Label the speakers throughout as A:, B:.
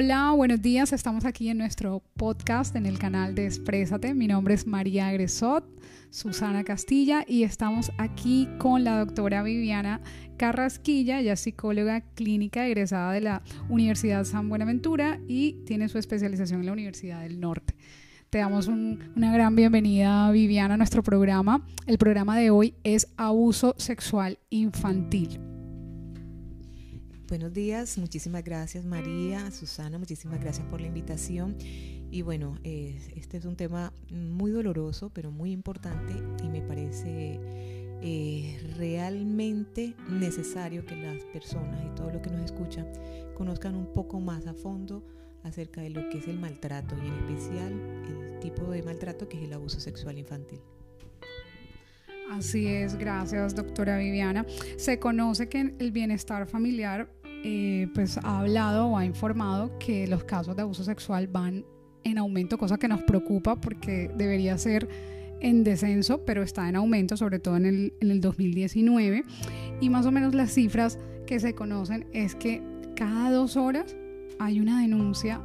A: Hola, buenos días. Estamos aquí en nuestro podcast en el canal de Exprésate. Mi nombre es María Agresot, Susana Castilla y estamos aquí con la doctora Viviana Carrasquilla, ella es psicóloga clínica egresada de la Universidad San Buenaventura y tiene su especialización en la Universidad del Norte. Te damos una gran bienvenida, Viviana, a nuestro programa. El programa de hoy es abuso sexual infantil.
B: Buenos días, muchísimas gracias María, Susana, muchísimas gracias por la invitación. Y bueno, este es un tema muy doloroso, pero muy importante y me parece eh, realmente necesario que las personas y todos los que nos escuchan conozcan un poco más a fondo acerca de lo que es el maltrato y en especial el tipo de maltrato que es el abuso sexual infantil.
A: Así es, gracias doctora Viviana. Se conoce que el bienestar familiar eh, pues ha hablado o ha informado que los casos de abuso sexual van en aumento, cosa que nos preocupa porque debería ser en descenso, pero está en aumento, sobre todo en el, en el 2019. Y más o menos las cifras que se conocen es que cada dos horas hay una denuncia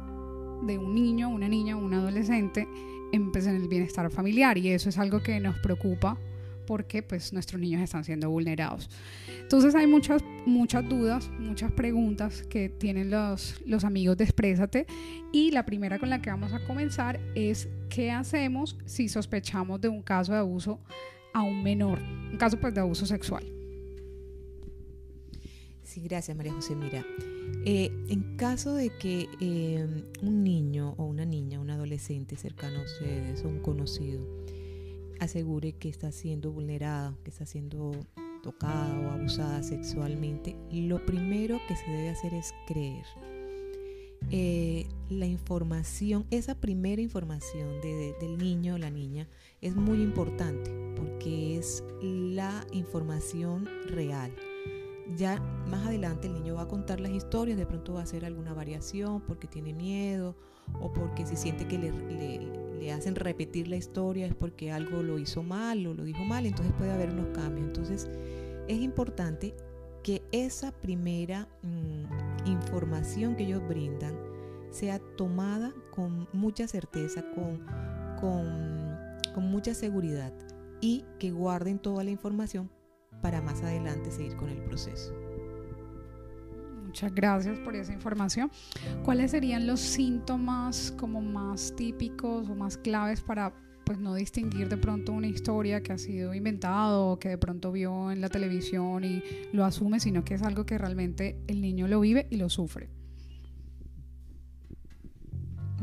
A: de un niño, una niña un adolescente en, pues, en el bienestar familiar y eso es algo que nos preocupa porque pues nuestros niños están siendo vulnerados. Entonces hay muchas, muchas dudas, muchas preguntas que tienen los, los amigos de Exprésate y la primera con la que vamos a comenzar es ¿qué hacemos si sospechamos de un caso de abuso a un menor? Un caso pues de abuso sexual.
B: Sí, gracias María José. Mira, eh, en caso de que eh, un niño o una niña, un adolescente cercano a ustedes o un conocido, asegure que está siendo vulnerada, que está siendo tocada o abusada sexualmente, lo primero que se debe hacer es creer. Eh, la información, esa primera información del niño o la niña es muy importante porque es la información real. Ya más adelante el niño va a contar las historias, de pronto va a hacer alguna variación porque tiene miedo o porque se siente que le, le, hacen repetir la historia es porque algo lo hizo mal o lo dijo mal, entonces puede haber unos cambios. Entonces es importante que esa primera mm, información que ellos brindan sea tomada con mucha certeza, con, con mucha seguridad y que guarden toda la información para más adelante seguir con el proceso.
A: Muchas gracias por esa información. ¿Cuáles serían los síntomas como más típicos o más claves para pues no distinguir de pronto una historia que ha sido inventado o que de pronto vio en la televisión y lo asume, sino que es algo que realmente el niño lo vive y lo sufre?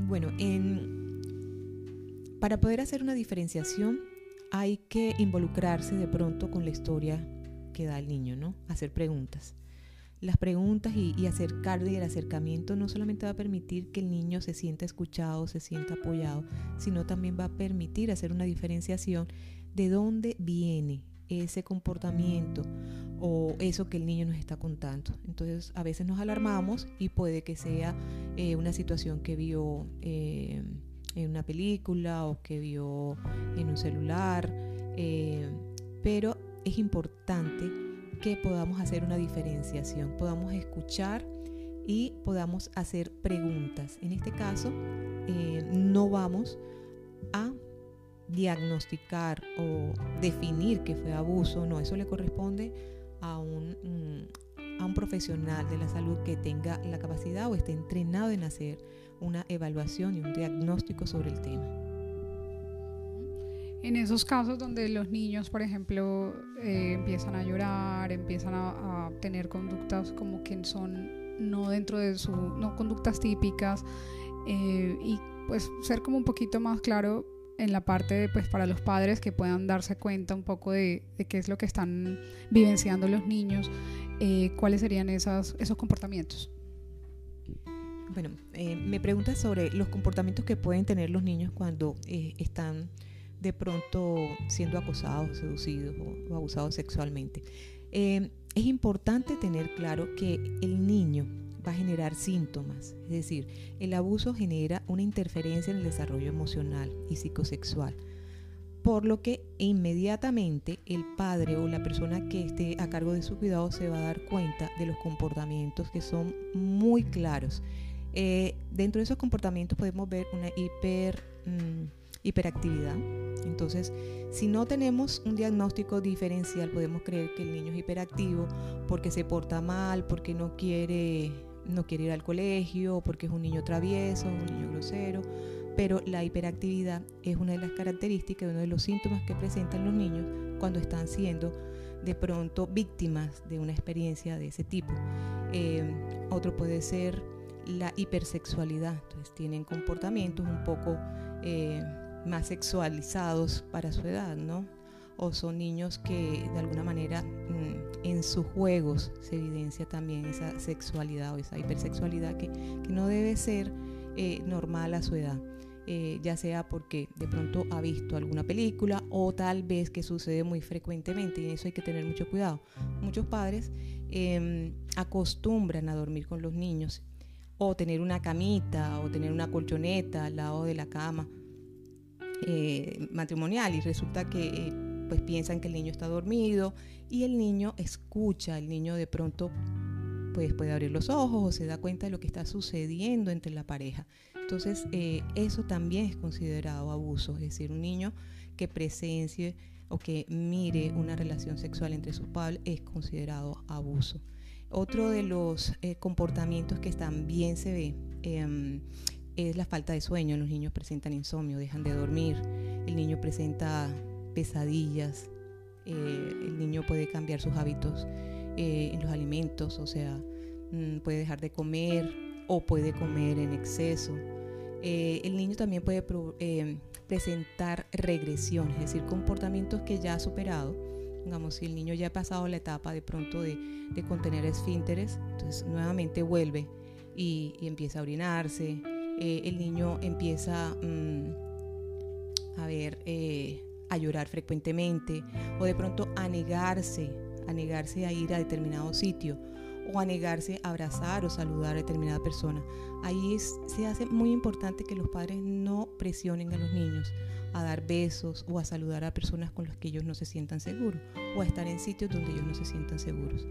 B: Bueno, para poder hacer una diferenciación hay que involucrarse de pronto con la historia que da el niño, ¿no? Hacer preguntas las preguntas y, acercarle y el acercamiento no solamente va a permitir que el niño se sienta escuchado, se sienta apoyado, sino también va a permitir hacer una diferenciación de dónde viene ese comportamiento o eso que el niño nos está contando. Entonces a veces nos alarmamos y puede que sea eh, una situación que vio eh, en una película o que vio en un celular, eh, pero es importante que podamos hacer una diferenciación, podamos escuchar y podamos hacer preguntas. En este caso, eh, no vamos a diagnosticar o definir que fue abuso, no, eso le corresponde a un, mm, a un profesional de la salud que tenga la capacidad o esté entrenado en hacer una evaluación y un diagnóstico sobre el tema.
A: En esos casos donde los niños, por ejemplo, eh, empiezan a llorar, empiezan a, tener conductas como que son no dentro de su, no conductas típicas, eh, y pues ser como un poquito más claro en la parte de, pues para los padres que puedan darse cuenta un poco de, qué es lo que están vivenciando los niños, eh, cuáles serían esas, esos comportamientos.
B: Bueno, me preguntas sobre los comportamientos que pueden tener los niños cuando están de pronto siendo acosados, seducidos o, abusados sexualmente. Eh, es importante tener claro que el niño va a generar síntomas, es decir, el abuso genera una interferencia en el desarrollo emocional y psicosexual, por lo que inmediatamente el padre o la persona que esté a cargo de su cuidado se va a dar cuenta de los comportamientos que son muy claros Eh, dentro de esos comportamientos podemos ver una hiper, mm, hiperactividad. Entonces, si no tenemos un diagnóstico diferencial, podemos creer que el niño es hiperactivo porque se porta mal, porque no quiere, no quiere ir al colegio, porque es un niño travieso, un niño grosero. Pero la hiperactividad es una de las características, uno de los síntomas que presentan los niños cuando están siendo de pronto víctimas de una experiencia de ese tipo. Eh, otro puede ser la hipersexualidad, entonces tienen comportamientos un poco eh, más sexualizados para su edad, ¿no? O son niños que de alguna manera mm, en sus juegos se evidencia también esa sexualidad o esa hipersexualidad que, que no debe ser eh, normal a su edad. Eh, ya sea porque de pronto ha visto alguna película o tal vez que sucede muy frecuentemente y eso hay que tener mucho cuidado. Muchos padres em, acostumbran a dormir con los niños o tener una camita o tener una colchoneta al lado de la cama eh, matrimonial y resulta que eh, pues piensan que el niño está dormido y el niño escucha, el niño de pronto pues puede abrir los ojos o se da cuenta de lo que está sucediendo entre la pareja. Entonces eh, eso también es considerado abuso, es decir, un niño que presencie o que mire una relación sexual entre sus padres es considerado abuso. Otro de los comportamientos que también se ve em, es la falta de sueño. Los niños presentan insomnio, dejan de dormir, el niño presenta pesadillas, eh, el niño puede cambiar sus hábitos eh, en los alimentos, o sea, mm, puede dejar de comer o puede comer en exceso. Eh, el niño también puede presentar regresiones, es decir, comportamientos que ya ha superado. Digamos, si el niño ya ha pasado la etapa de pronto de, contener esfínteres, entonces nuevamente vuelve y empieza a orinarse, eh, el niño empieza mm, a ver, eh, a llorar frecuentemente o de pronto a negarse, a negarse a ir a determinado sitio o a negarse a abrazar o saludar a determinada persona. Ahí se hace muy importante que los padres no presionen a los niños a dar besos o a saludar a personas con las que ellos no se sientan seguros o a estar en sitios donde ellos no se sientan seguros.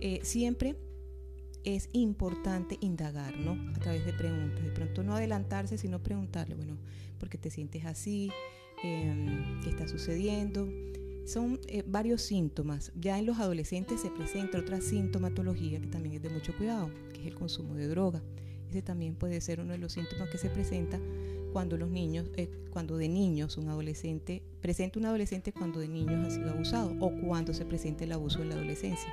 B: Eh, siempre es importante indagar, ¿no? A través de preguntas. De pronto no adelantarse, sino preguntarle, bueno, ¿por qué te sientes así? Em, ¿Qué está sucediendo? Son eh, varios síntomas. Ya en los adolescentes se presenta otra sintomatología que también es de mucho cuidado, que es el consumo de droga. Ese también puede ser uno de los síntomas que se presenta cuando los niños, eh, cuando de niños un adolescente, presenta un adolescente cuando de niños ha sido abusado o cuando se presenta el abuso en la adolescencia.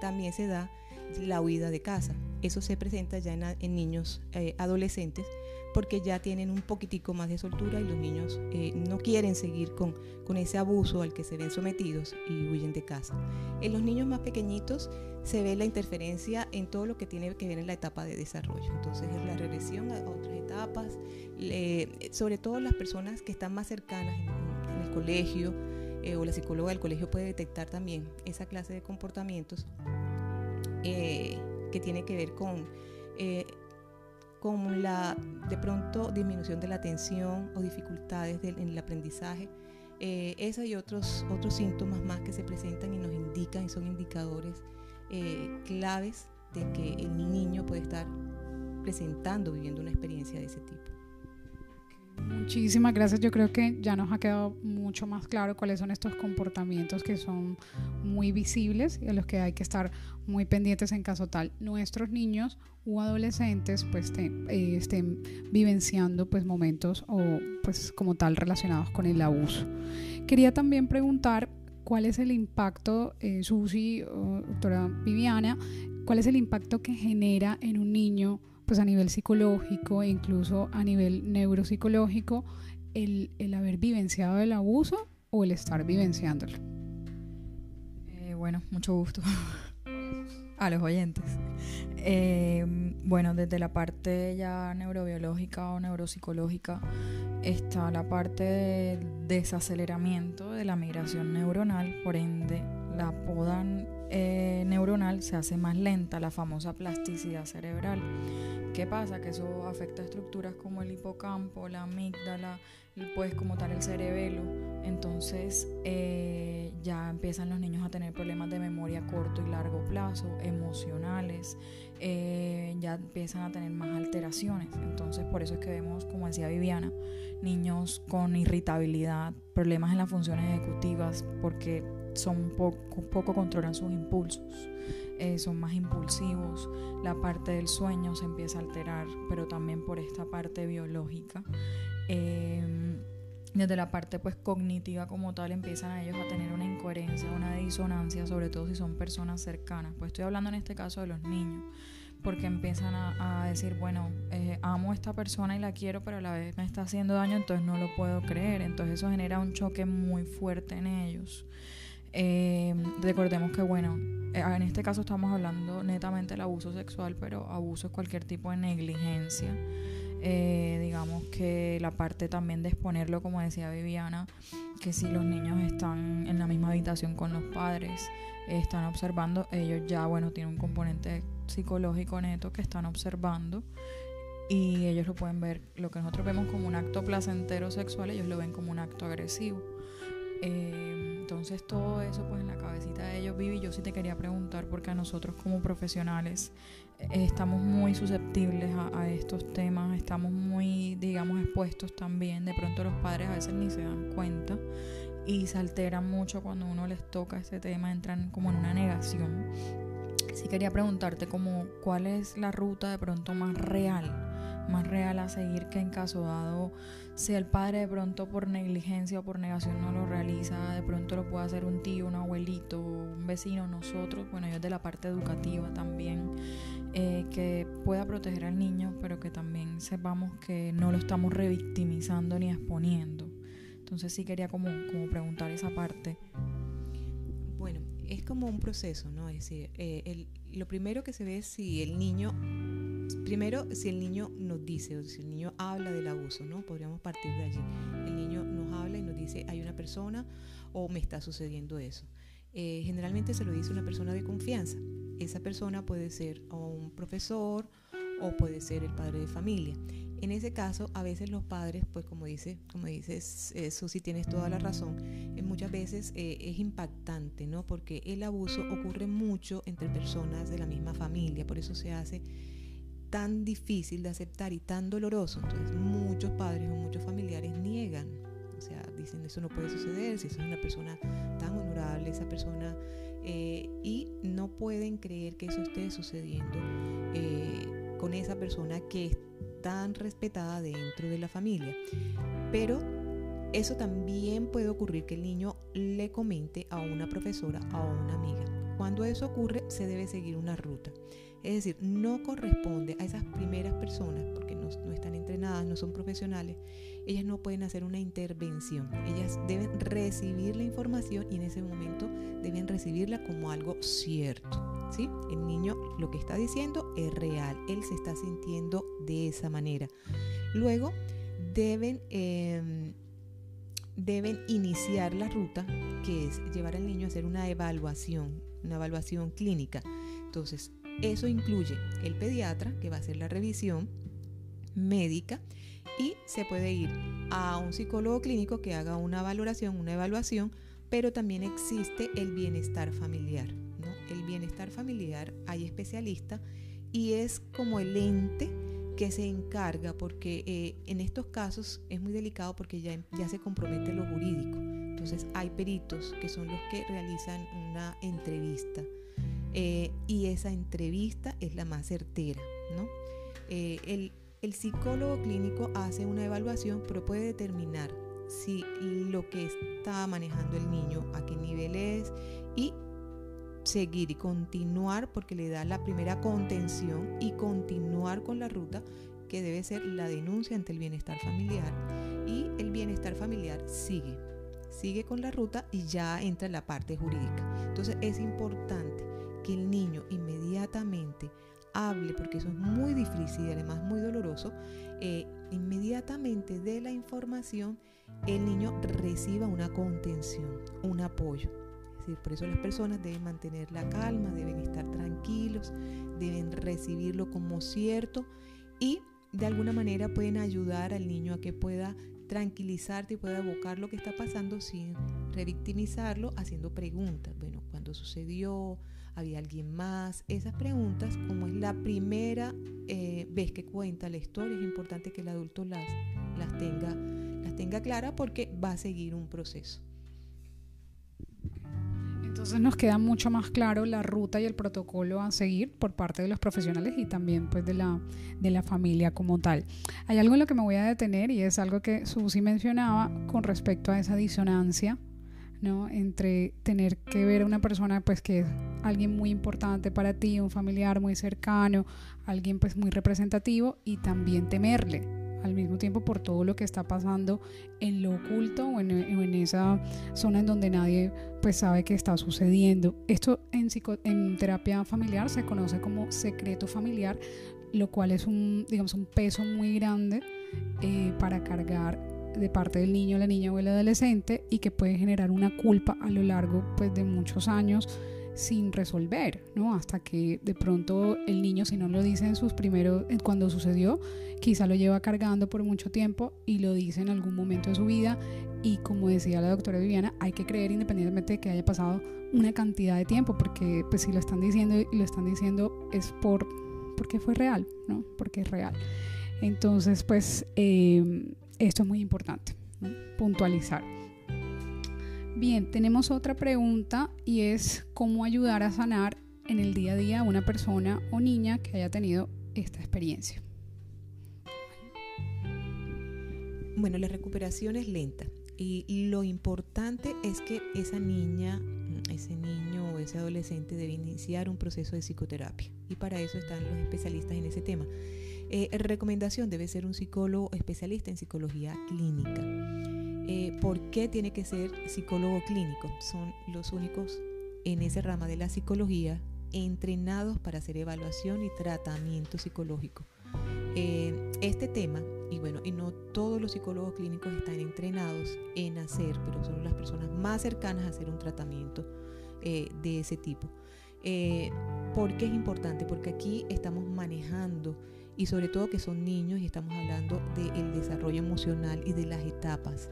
B: También se da la huida de casa. Eso se presenta ya en, niños eh, adolescentes porque ya tienen un poquitico más de soltura y los niños eh, no quieren seguir con, con ese abuso al que se ven sometidos y huyen de casa. En los niños más pequeñitos se ve la interferencia en todo lo que tiene que ver en la etapa de desarrollo. Entonces es la regresión a otras etapas, sobre todo las personas que están más cercanas en, el colegio eh, o la psicóloga del colegio puede detectar también esa clase de comportamientos eh, que tiene que ver con, eh, con la de pronto disminución de la atención o dificultades en el aprendizaje. Eh, y otros, otros síntomas más que se presentan y nos indican y son indicadores eh, claves de que el niño puede estar presentando, viviendo una experiencia de ese tipo.
A: Muchísimas gracias. Yo creo que ya nos ha quedado mucho más claro cuáles son estos comportamientos que son muy visibles y a los que hay que estar muy pendientes en caso tal nuestros niños u adolescentes pues eh, estén vivenciando pues momentos o pues como tal relacionados con el abuso. Quería también preguntar cuál es el impacto, eh, Susi, doctora Viviana, cuál es el impacto que genera en un niño pues a nivel psicológico e incluso a nivel neuropsicológico el, el haber vivenciado el abuso o el estar vivenciándolo.
C: Eh, bueno, mucho gusto a los oyentes. Eh, bueno, desde la parte ya neurobiológica o neuropsicológica está la parte de desaceleramiento de la migración neuronal, por ende la poda eh, neuronal se hace más lenta, la famosa plasticidad cerebral. ¿Qué pasa? Que eso afecta estructuras como el hipocampo, la amígdala, pues como tal el cerebelo. Entonces, eh, ya empiezan los niños a tener problemas de memoria corto y largo plazo, emocionales, eh, ya empiezan a tener más alteraciones. Entonces, por eso es que vemos, como decía Viviana, niños con irritabilidad, problemas en las funciones ejecutivas, porque son poco, poco controlan sus impulsos. Eh, son más impulsivos, la parte del sueño se empieza a alterar, pero también por esta parte biológica. Em, desde la parte pues cognitiva como tal empiezan a ellos a tener una incoherencia, una disonancia, sobre todo si son personas cercanas. Pues estoy hablando en este caso de los niños, porque empiezan a, decir, bueno, eh, amo a esta persona y la quiero, pero a la vez me está haciendo daño, entonces no lo puedo creer. Entonces eso genera un choque muy fuerte en ellos. Eh, recordemos que, bueno, eh, en este caso estamos hablando netamente del abuso sexual, pero abuso es cualquier tipo de negligencia. Eh, digamos que la parte también de exponerlo, como decía Viviana, que si los niños están en la misma habitación con los padres, están observando, ellos ya, bueno, tienen un componente psicológico neto que están observando y ellos lo pueden ver, lo que nosotros vemos como un acto placentero sexual, ellos lo ven como un acto agresivo. Eh, entonces todo eso pues en la cabecita de ellos vive y yo sí te quería preguntar porque a nosotros como profesionales eh, estamos muy susceptibles a, estos temas, estamos muy digamos expuestos también, de pronto los padres a veces ni se dan cuenta y se alteran mucho cuando uno les toca este tema, entran como en una negación. Sí quería preguntarte como cuál es la ruta de pronto más real, más real a seguir que en caso dado si el padre de pronto por negligencia o por negación no lo realiza, de pronto lo puede hacer un tío, un abuelito, un vecino, nosotros, bueno, yo de la parte educativa también, eh, que pueda proteger al niño, pero que también sepamos que no lo estamos revictimizando ni exponiendo. Entonces sí quería como, como preguntar esa parte.
B: Bueno, es como un proceso, ¿no? Es decir, eh, lo primero que se ve es si el niño primero, si el niño nos dice, o si el niño habla del abuso, ¿no? Podríamos partir de allí. El niño nos habla y nos dice, hay una persona o me está sucediendo eso. Eh, generalmente se lo dice una persona de confianza. Esa persona puede ser un profesor o puede ser el padre de familia. En ese caso, a veces los padres, pues como dice, como dices, eso sí tienes toda la razón, eh, muchas veces eh, es impactante, ¿no? Porque el abuso ocurre mucho entre personas de la misma familia, por eso se hace tan difícil de aceptar y tan doloroso. Entonces muchos padres o muchos familiares niegan. O sea, dicen eso no puede suceder, si esa es una persona tan honorable, esa persona, eh, y no pueden creer que eso esté sucediendo eh, con esa persona que es tan respetada dentro de la familia. Pero eso también puede ocurrir que el niño le comente a una profesora, a una amiga. Cuando eso ocurre, se debe seguir una ruta. Es decir, no corresponde a esas primeras personas, porque no, están entrenadas, no son profesionales, ellas no pueden hacer una intervención. Ellas deben recibir la información y en ese momento deben recibirla como algo cierto. ¿sí? El niño lo que está diciendo es real, él se está sintiendo de esa manera. Luego deben... Em, deben iniciar la ruta, que es llevar al niño a hacer una evaluación, una evaluación clínica. Entonces, eso incluye el pediatra, que va a hacer la revisión médica, y se puede ir a un psicólogo clínico que haga una valoración, una evaluación, pero también existe el bienestar familiar. ¿no? El bienestar familiar, hay especialistas y es como el ente que se encarga, porque eh, en estos casos es muy delicado porque ya, ya se compromete lo jurídico. Entonces hay peritos que son los que realizan una entrevista eh, y esa entrevista es la más certera. ¿no? Eh, el, psicólogo clínico hace una evaluación, pero puede determinar si lo que está manejando el niño, a qué nivel es y seguir y continuar porque le da la primera contención y continuar con la ruta que debe ser la denuncia ante el bienestar familiar y el bienestar familiar sigue, sigue con la ruta y ya entra en la parte jurídica. Entonces es importante que el niño inmediatamente hable, porque eso es muy difícil y además muy doloroso, eh, inmediatamente de la información el niño reciba una contención, un apoyo. Es por eso las personas deben mantener la calma, deben estar tranquilos, deben recibirlo como cierto y de alguna manera pueden ayudar al niño a que pueda tranquilizarte y poder abocar lo que está pasando sin revictimizarlo, haciendo preguntas. Bueno, ¿cuándo sucedió? ¿Había alguien más? Esas preguntas, como es la primera eh, vez que cuenta la historia, es importante que el adulto las, las, tenga, las tenga claras porque va a seguir un proceso.
A: Entonces nos queda mucho más claro la ruta y el protocolo a seguir por parte de los profesionales y también pues de la, de la familia como tal. Hay algo en lo que me voy a detener y es algo que Susi mencionaba con respecto a esa disonancia ¿no? entre tener que ver a una persona pues que es alguien muy importante para ti, un familiar muy cercano, alguien pues muy representativo y también temerle al mismo tiempo por todo lo que está pasando en lo oculto o en, esa zona en donde nadie pues sabe que está sucediendo. Esto en, en terapia familiar se conoce como secreto familiar, lo cual es un, digamos, un peso muy grande eh, para cargar de parte del niño, la niña o el adolescente y que puede generar una culpa a lo largo pues, de muchos años sin resolver, ¿no? Hasta que de pronto el niño, si no lo dice en sus primeros, cuando sucedió, quizá lo lleva cargando por mucho tiempo y lo dice en algún momento de su vida. Y como decía la doctora Viviana, hay que creer independientemente de que haya pasado una cantidad de tiempo, porque pues si lo están diciendo y lo están diciendo es por porque fue real, ¿no? Porque es real. Entonces, pues eh, esto es muy importante, puntualizar. Bien, tenemos otra pregunta y es cómo ayudar a sanar en el día a día a una persona o niña que haya tenido esta experiencia.
B: Bueno, la recuperación es lenta y lo importante es que esa niña, ese niño o ese adolescente debe iniciar un proceso de psicoterapia y para eso están los especialistas en ese tema. Eh, recomendación debe ser un psicólogo especialista en psicología clínica. Eh, ¿Por qué tiene que ser psicólogo clínico? Son los únicos en esa rama de la psicología entrenados para hacer evaluación y tratamiento psicológico. Eh, este tema, y bueno, y no todos los psicólogos clínicos están entrenados en hacer, pero son las personas más cercanas a hacer un tratamiento de ese tipo. ¿Por qué es importante? Porque aquí estamos manejando y sobre todo que son niños y estamos hablando del desarrollo emocional y de las etapas.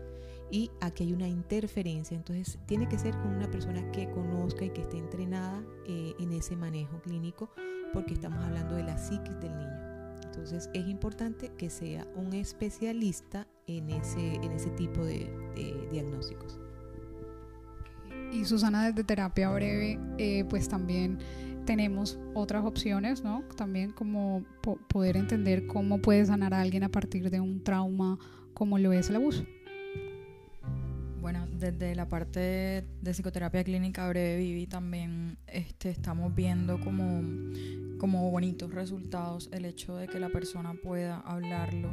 B: Y aquí hay una interferencia, entonces tiene que ser con una persona que conozca y que esté entrenada eh, en ese manejo clínico porque estamos hablando de la psiquis del niño. Entonces es importante que sea un especialista en ese, en ese tipo de, diagnósticos.
A: Y Susana desde terapia breve, eh, pues también tenemos otras opciones, ¿no? También como poder entender cómo puede sanar a alguien a partir de un trauma como lo es el abuso.
C: Desde la parte de psicoterapia clínica breve Vivi también este, estamos viendo como como bonitos resultados el hecho de que la persona pueda hablarlo,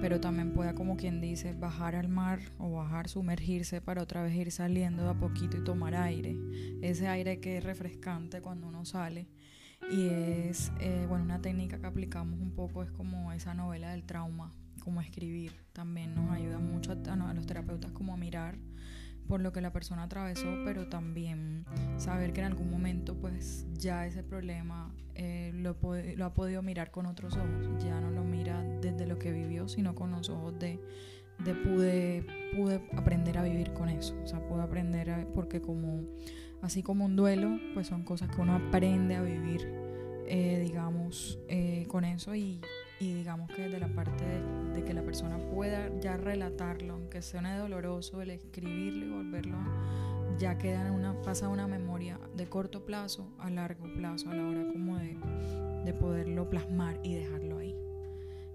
C: pero también pueda, como quien dice, bajar al mar o bajar, sumergirse para otra vez ir saliendo de a poquito y tomar aire. Ese aire que es refrescante cuando uno sale. Y es, eh, bueno, una técnica que aplicamos un poco es como esa novela del trauma, como escribir. También nos ayuda mucho a, a los terapeutas como a mirar por lo que la persona atravesó, pero también saber que en algún momento pues ya ese problema eh, lo, ha podido mirar con otros ojos, ya no lo mira desde lo que vivió, sino con los ojos de, de pude, pude aprender a vivir con eso, o sea, pude aprender porque como, así como un duelo, pues son cosas que uno aprende a vivir, eh, digamos, eh, con eso y y digamos que de la parte de, que la persona pueda ya relatarlo, aunque sea doloroso, el escribirlo y volverlo, ya queda una, pasa una memoria de corto plazo a largo plazo, a la hora como de, de poderlo plasmar y dejarlo ahí.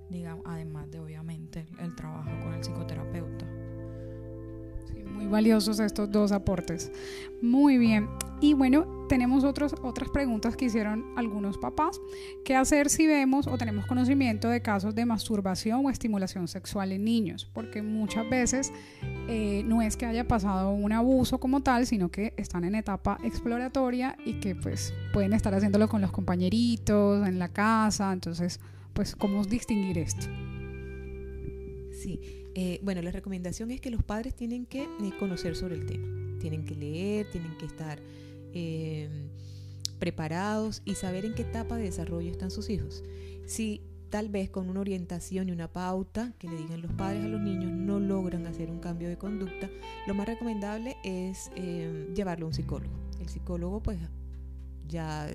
C: Digamos, además de obviamente el trabajo con el psicoterapeuta.
A: muy valiosos estos dos aportes. Muy bien. Y bueno, tenemos otros, otras preguntas que hicieron algunos papás. ¿Qué hacer si vemos o tenemos conocimiento de casos de masturbación o estimulación sexual en niños? Porque muchas veces eh, no es que haya pasado un abuso como tal, sino que están en etapa exploratoria y que pues pueden estar haciéndolo con los compañeritos, en la casa. Entonces, pues, ¿cómo distinguir esto?
B: Sí, eh, bueno, la recomendación es que los padres tienen que eh, conocer sobre el tema, tienen que leer, tienen que estar Em, preparados y saber en qué etapa de desarrollo están sus hijos. Si tal vez con una orientación y una pauta que le digan los padres a los niños no logran hacer un cambio de conducta, lo más recomendable es eh, llevarlo a un psicólogo. El psicólogo pues ya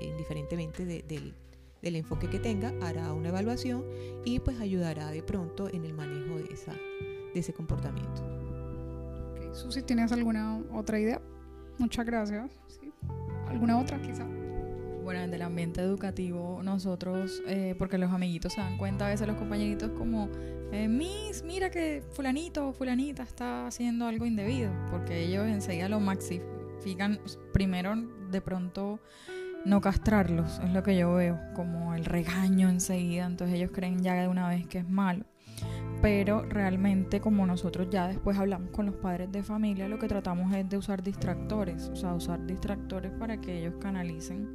B: indiferentemente del, enfoque que tenga, hará una evaluación y pues ayudará de pronto en el manejo de, esa, de ese comportamiento.
A: Okay. Susi, ¿tienes alguna otra idea? Muchas gracias. ¿Alguna otra quizá?
C: Bueno, en el ambiente educativo nosotros, eh, porque los amiguitos se dan cuenta a veces los compañeritos como, eh, Miss, mira que fulanito o fulanita está haciendo algo indebido, porque ellos enseguida lo maxifican, primero de pronto no castrarlos, es lo que yo veo, como el regaño enseguida, entonces ellos creen ya de una vez que es malo pero realmente como nosotros ya después hablamos con los padres de familia, lo que tratamos es de usar distractores, o sea, usar distractores para que ellos canalicen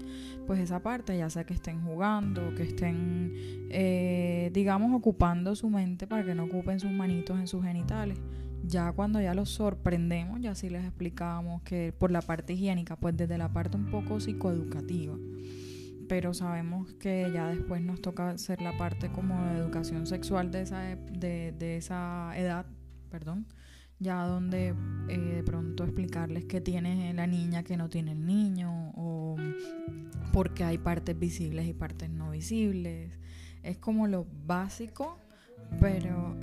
C: pues esa parte, ya sea que estén jugando, que estén, eh, digamos, ocupando su mente para que no ocupen sus manitos en sus genitales. Ya cuando ya los sorprendemos, ya sí les explicamos que por la parte higiénica, pues desde la parte un poco psicoeducativa pero sabemos que ya después nos toca hacer la parte como de educación sexual de esa, de, de esa edad, perdón, ya donde eh, de pronto explicarles qué tiene la niña que no tiene el niño o porque hay partes visibles y partes no visibles. Es como lo básico, pero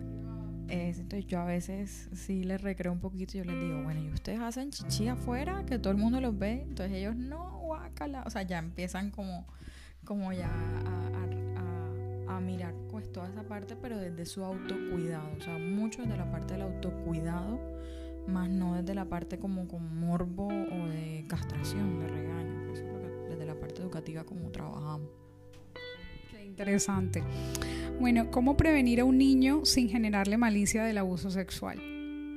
C: entonces yo a veces sí les recreo un poquito y yo les digo, bueno, ¿y ustedes hacen chichi afuera? Que todo el mundo los ve. Entonces ellos, no, O sea, ya empiezan como como ya a, mirar pues toda esa parte, pero desde su autocuidado, o sea, mucho desde la parte del autocuidado, más no desde la parte como con morbo o de castración, de regaño, eso es lo que, desde la parte educativa como trabajamos.
A: Qué interesante. Bueno, ¿cómo prevenir a un niño sin generarle malicia del abuso sexual?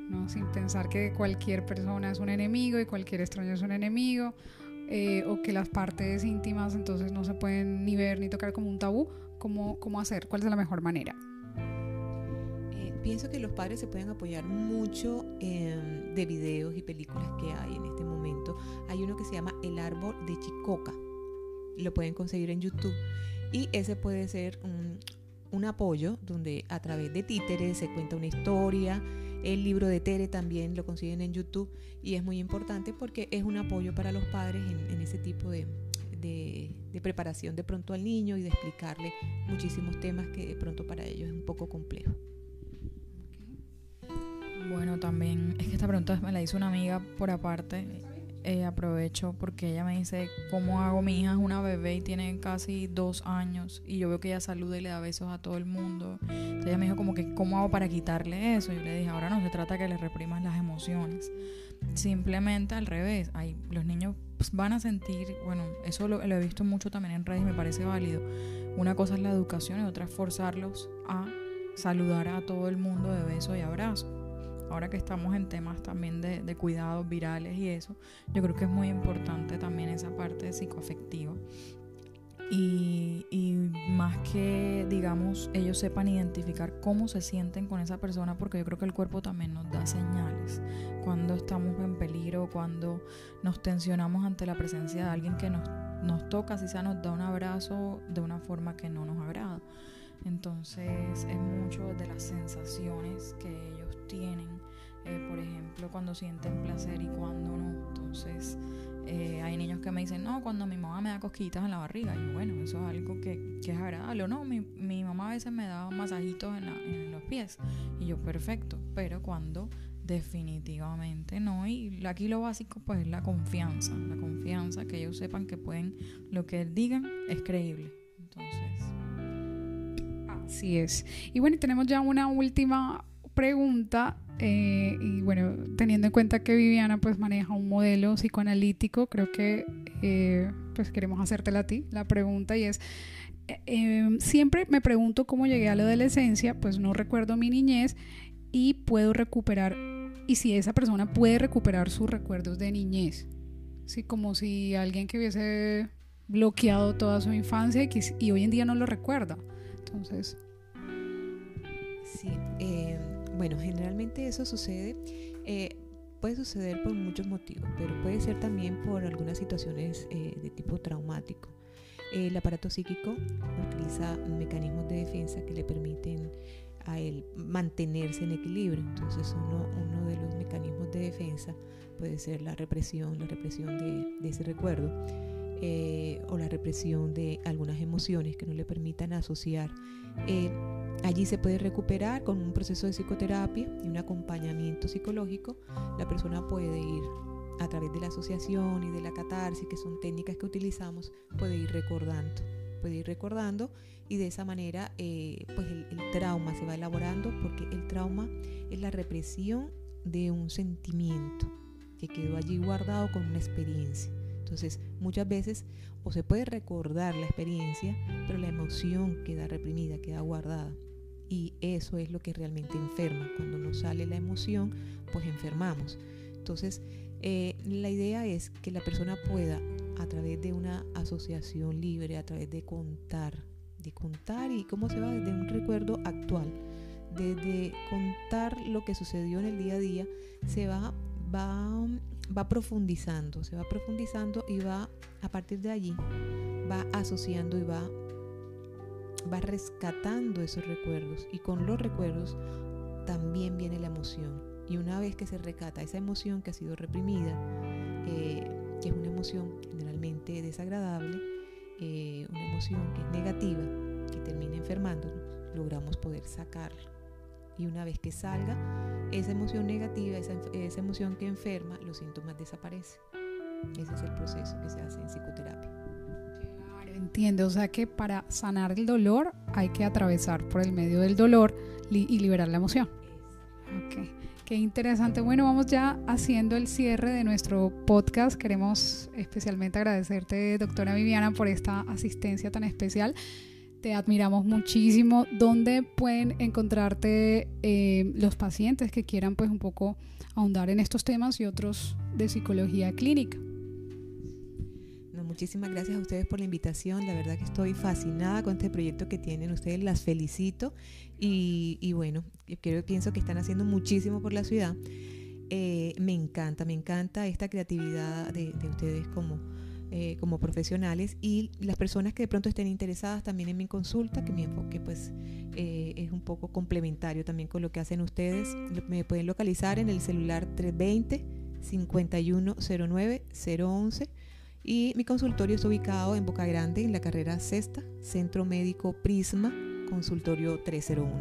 A: ¿no? Sin pensar que cualquier persona es un enemigo y cualquier extraño es un enemigo eh, o que las partes íntimas entonces no se pueden ni ver ni tocar como un tabú, ¿cómo, cómo hacer? ¿Cuál es la mejor manera?
B: Eh, pienso que los padres se pueden apoyar mucho de videos y películas que hay en este momento. Hay uno que se llama El árbol de Chicoca. Lo pueden conseguir en YouTube. Y ese puede ser un, un apoyo donde a través de títeres se cuenta una historia el libro de Tere también lo consiguen en YouTube y es muy importante porque es un apoyo para los padres en, ese tipo de, preparación de pronto al niño y de explicarle muchísimos temas que de pronto para ellos es un poco complejo.
C: Bueno, también es que esta pregunta me la hizo una amiga por aparte eh, aprovecho porque ella me dice, ¿cómo hago? Mi hija es una bebé y tiene casi dos años y yo veo que ella saluda y le da besos a todo el mundo. Entonces ella me dijo como que, ¿cómo hago para quitarle eso? Yo le dije, ahora no se trata que le reprimas las emociones. Simplemente al revés, hay, los niños van a sentir, bueno, eso lo, lo he visto mucho también en redes y me parece válido. Una cosa es la educación y otra es forzarlos a saludar a todo el mundo de beso y abrazo ahora que estamos en temas también de, cuidados virales y eso, yo creo que es muy importante también esa parte psicoafectiva. Y, y, más que, digamos, ellos sepan identificar cómo se sienten con esa persona, porque yo creo que el cuerpo también nos da señales cuando estamos en peligro, cuando nos tensionamos ante la presencia de alguien que nos, nos toca, si sea nos da un abrazo de una forma que no nos agrada. Entonces es mucho de las sensaciones que ellos tienen eh, por ejemplo, cuando sienten placer y cuando no. Entonces, eh, hay niños que me dicen, no, cuando mi mamá me da cosquitas en la barriga. Y bueno, eso es algo que, que es agradable. O no, mi, mi, mamá a veces me da masajitos en, en los pies. Y yo, perfecto. Pero cuando definitivamente no. Y aquí lo básico, pues, es la confianza. La confianza, que ellos sepan que pueden, lo que digan es creíble. Entonces.
A: Así es. Y bueno, tenemos ya una última pregunta eh, y bueno, teniendo en cuenta que Viviana pues maneja un modelo psicoanalítico, creo que eh, pues queremos hacértela a ti la pregunta y es, eh, siempre me pregunto cómo llegué a la adolescencia, pues no recuerdo mi niñez y puedo recuperar, y si esa persona puede recuperar sus recuerdos de niñez, ¿sí? como si alguien que hubiese bloqueado toda su infancia y, y hoy en día no lo recuerda. Entonces...
B: Sí, eh, bueno, generalmente eso sucede, eh, puede suceder por muchos motivos, pero puede ser también por algunas situaciones eh, de tipo traumático. El aparato psíquico utiliza mecanismos de defensa que le permiten a él mantenerse en equilibrio. Entonces uno, uno de los mecanismos de defensa puede ser la represión, la represión de, ese recuerdo eh, o la represión de algunas emociones que no le permitan asociar. Eh, allí se puede recuperar con un proceso de psicoterapia y un acompañamiento psicológico. La persona puede ir a través de la asociación y de la catarsis, que son técnicas que utilizamos, puede ir recordando, puede ir recordando y de esa manera eh, pues el, trauma se va elaborando porque el trauma es la represión de un sentimiento que quedó allí guardado con una experiencia. Entonces muchas veces o se puede recordar la experiencia, pero la emoción queda reprimida, queda guardada. Y eso es lo que realmente enferma. Cuando no sale la emoción, pues enfermamos. Entonces, eh, la idea es que la persona pueda, a través de una asociación libre, a través de contar de contar y cómo se va desde un recuerdo actual, desde contar lo que sucedió en el día a día, se va, va, va profundizando, se va profundizando y va a partir de allí, va asociando y va, va rescatando esos recuerdos y con los recuerdos también viene la emoción. Y una vez que se recata esa emoción que ha sido reprimida, eh, que es una emoción generalmente desagradable, eh, una emoción que es negativa, que termina enfermándonos, logramos poder sacarla. Y una vez que salga esa emoción negativa, esa, esa emoción que enferma, los síntomas desaparecen. Ese es el proceso que se hace en psicoterapia.
A: Claro, entiendo. O sea que para sanar el dolor hay que atravesar por el medio del dolor y liberar la emoción. Okay. Qué interesante. Bueno, vamos ya haciendo el cierre de nuestro podcast. Queremos especialmente agradecerte, doctora Viviana, por esta asistencia tan especial. Te admiramos muchísimo. ¿Dónde pueden encontrarte eh, los pacientes que quieran pues un poco ahondar en estos temas y otros de psicología clínica?
B: muchísimas gracias a ustedes por la invitación. La verdad que estoy fascinada con este proyecto que tienen ustedes. Las felicito. Y, bueno, yo pienso que están haciendo muchísimo por la ciudad. Eh, me encanta, me encanta esta creatividad de, ustedes como, eh, como profesionales y las personas que de pronto estén interesadas también en mi consulta, que mi enfoque pues eh, es un poco complementario también con lo que hacen ustedes. Me pueden localizar en el celular 320 5109 011 y mi consultorio está ubicado en Boca Grande, en la carrera sexta, Centro Médico Prisma, consultorio 301.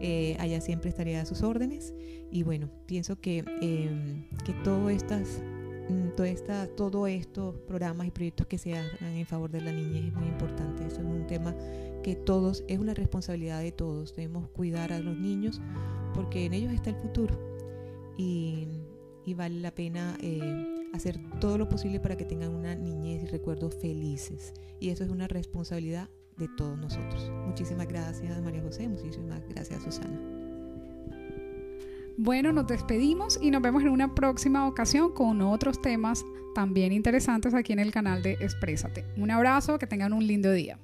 B: Eh, allá siempre estaré a sus órdenes y bueno, pienso que, em, que todo estas, todo esta, todos estos programas y proyectos que se hagan en favor de la niñez es muy importante. Eso es un tema que todos, es una responsabilidad de todos. Debemos cuidar a los niños porque en ellos está el futuro y, y vale la pena eh, hacer todo lo posible para que tengan una niñez y recuerdos felices. Y eso es una responsabilidad de todos nosotros. Muchísimas gracias María José, muchísimas gracias Susana.
A: Bueno, nos despedimos y nos vemos en una próxima ocasión con otros temas también interesantes aquí en el canal de Exprésate. Un abrazo, que tengan un lindo día.